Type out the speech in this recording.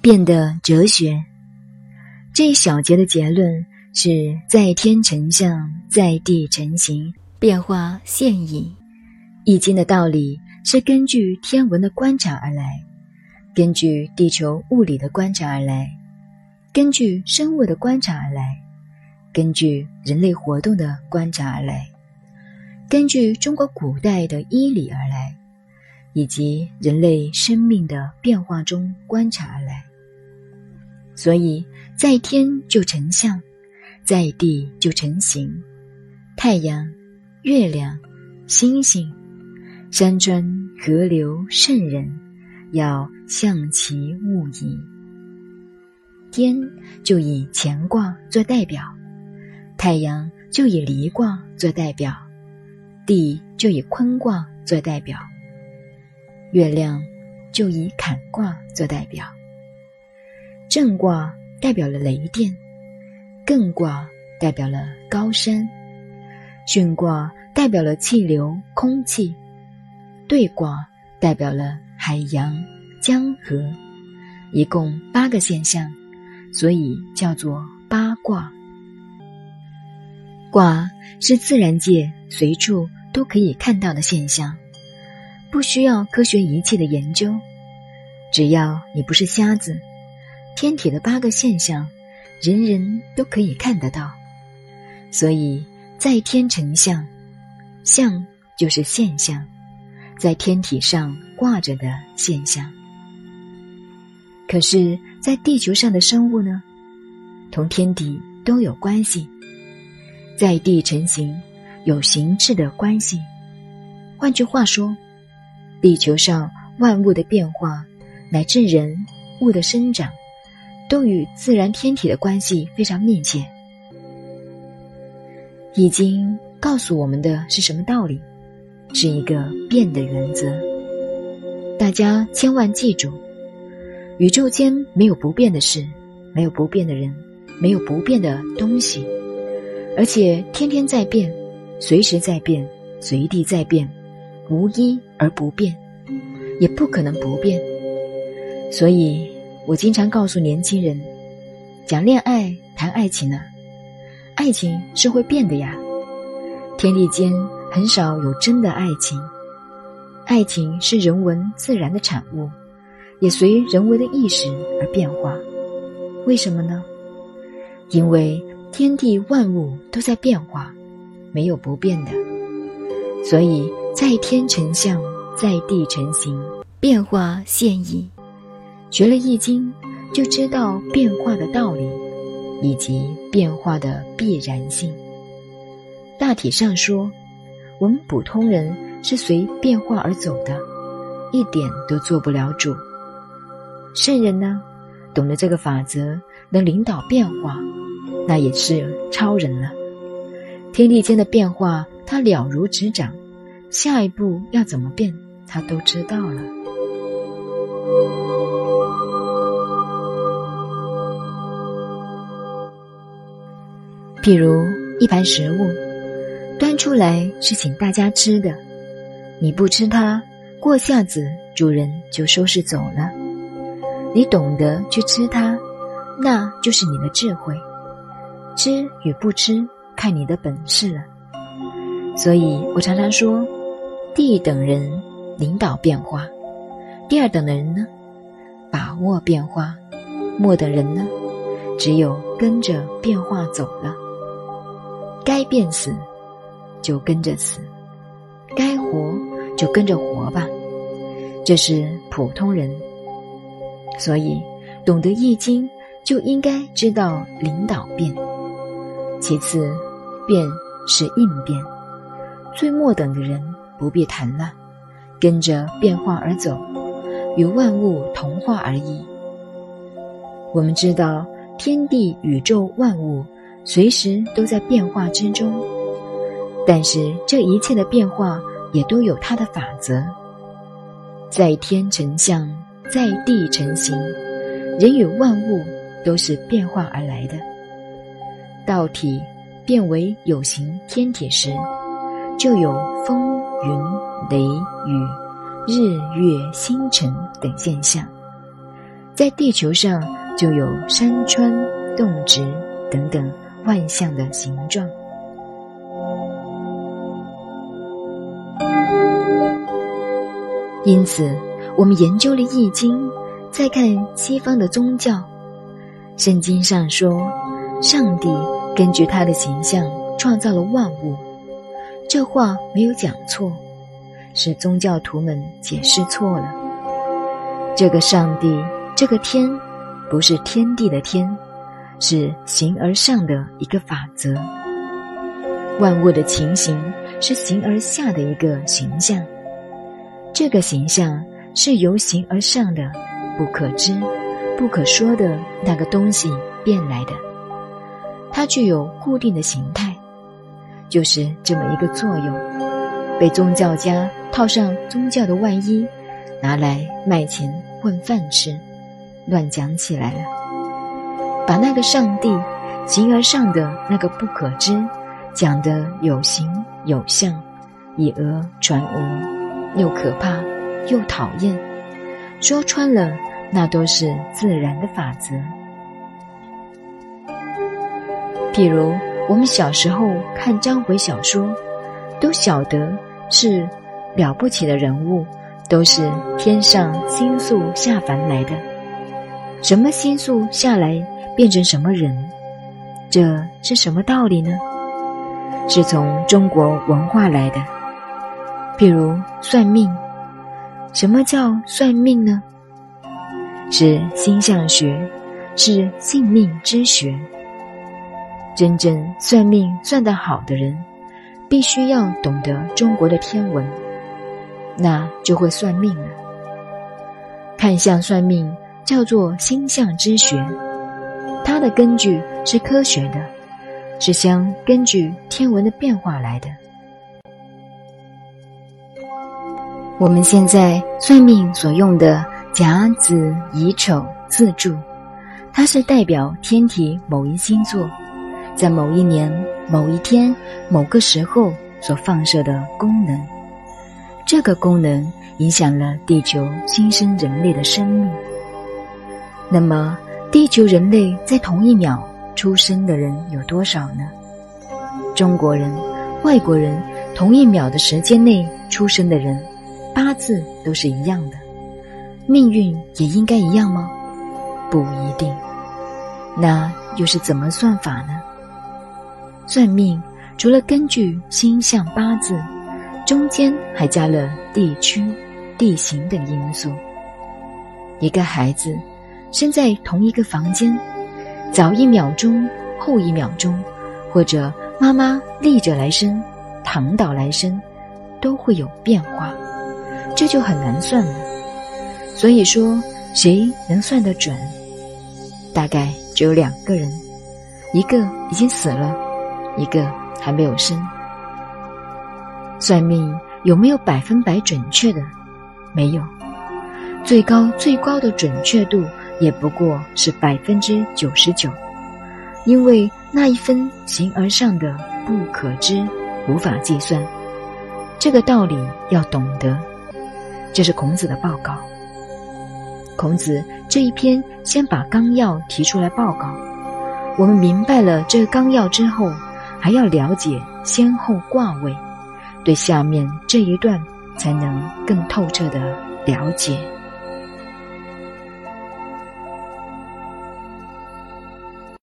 变得哲学，这一小节的结论是在天成象，在地成形，变化现矣。易经的道理是根据天文的观察而来，根据地球物理的观察而来，根据生物的观察而来，根据人类活动的观察而来，根据中国古代的医理而来。以及人类生命的变化中观察而来，所以在天就成象，在地就成形。太阳、月亮、星星、山川、河流、圣人，要象其物矣。天就以乾卦做代表，太阳就以离卦做代表，地就以坤卦做代表。月亮就以坎卦做代表，震卦代表了雷电，艮卦代表了高山，巽卦代表了气流空气，兑卦代表了海洋江河，一共八个现象，所以叫做八卦。卦是自然界随处都可以看到的现象。不需要科学仪器的研究，只要你不是瞎子，天体的八个现象，人人都可以看得到。所以在天成象，象就是现象，在天体上挂着的现象。可是，在地球上的生物呢，同天地都有关系，在地成形，有形质的关系。换句话说。地球上万物的变化，乃至人物的生长，都与自然天体的关系非常密切。已经告诉我们的是什么道理？是一个变的原则。大家千万记住：宇宙间没有不变的事，没有不变的人，没有不变的东西，而且天天在变，随时在变，随地在变。无一而不变，也不可能不变。所以我经常告诉年轻人，讲恋爱、谈爱情呢，爱情是会变的呀。天地间很少有真的爱情，爱情是人文自然的产物，也随人为的意识而变化。为什么呢？因为天地万物都在变化，没有不变的，所以。在天成象，在地成形，变化现矣。学了易经，就知道变化的道理，以及变化的必然性。大体上说，我们普通人是随变化而走的，一点都做不了主。圣人呢，懂得这个法则，能领导变化，那也是超人了。天地间的变化，他了如指掌。下一步要怎么变，他都知道了。譬如一盘食物，端出来是请大家吃的，你不吃它，过下子主人就收拾走了。你懂得去吃它，那就是你的智慧。吃与不吃，看你的本事了。所以我常常说。地等人领导变化，第二等的人呢，把握变化，末等人呢，只有跟着变化走了。该变死，就跟着死；该活，就跟着活吧。这是普通人，所以懂得易经，就应该知道领导变。其次，变是应变，最末等的人。不必谈了，跟着变化而走，与万物同化而已。我们知道，天地宇宙万物随时都在变化之中，但是这一切的变化也都有它的法则。在天成象，在地成形，人与万物都是变化而来的。道体变为有形天体时，就有风。云、雷、雨、日、月、星辰等现象，在地球上就有山川、动植等等万象的形状。因此，我们研究了《易经》，再看西方的宗教，圣经上说，上帝根据他的形象创造了万物，这话没有讲错，是宗教徒们解释错了。这个上帝，这个天，不是天地的天，是形而上的一个法则。万物的情形是形而下的一个形象。这个形象是由形而上的、不可知、不可说的那个东西变来的，它具有固定的形态，就是这么一个作用。被宗教家套上宗教的外衣，拿来卖钱混饭吃，乱讲起来了，把那个上帝形而上的那个不可知讲得有形有相，以讹传讹。又可怕，又讨厌。说穿了，那都是自然的法则。譬如我们小时候看章回小说，都晓得是了不起的人物，都是天上星宿下凡来的。什么星宿下来变成什么人？这是什么道理呢？是从中国文化来的。譬如算命，什么叫算命呢？是星象学，是性命之学。真正算命算得好的人，必须要懂得中国的天文，那就会算命了。看相算命叫做星象之学，它的根据是科学的，是相根据天文的变化来的。我们现在算命所用的甲子乙丑自助，它是代表天体某一星座在某一年某一天某个时候所放射的功能。这个功能影响了地球新生人类的生命。那么，地球人类在同一秒出生的人有多少呢？中国人、外国人同一秒的时间内出生的人。八字都是一样的，命运也应该一样吗？不一定。那又是怎么算法呢？算命除了根据星象八字，中间还加了地区、地形等因素。一个孩子生在同一个房间，早一秒钟、后一秒钟，或者妈妈立着来生、躺倒来生，都会有变化。这就很难算了，所以说谁能算得准？大概只有两个人，一个已经死了，一个还没有生。算命有没有百分百准确的？没有，最高最高的准确度也不过是百分之九十九，因为那一分形而上的不可知，无法计算。这个道理要懂得。这是孔子的报告。孔子这一篇先把纲要提出来报告，我们明白了这个纲要之后，还要了解先后卦位，对下面这一段才能更透彻的了解。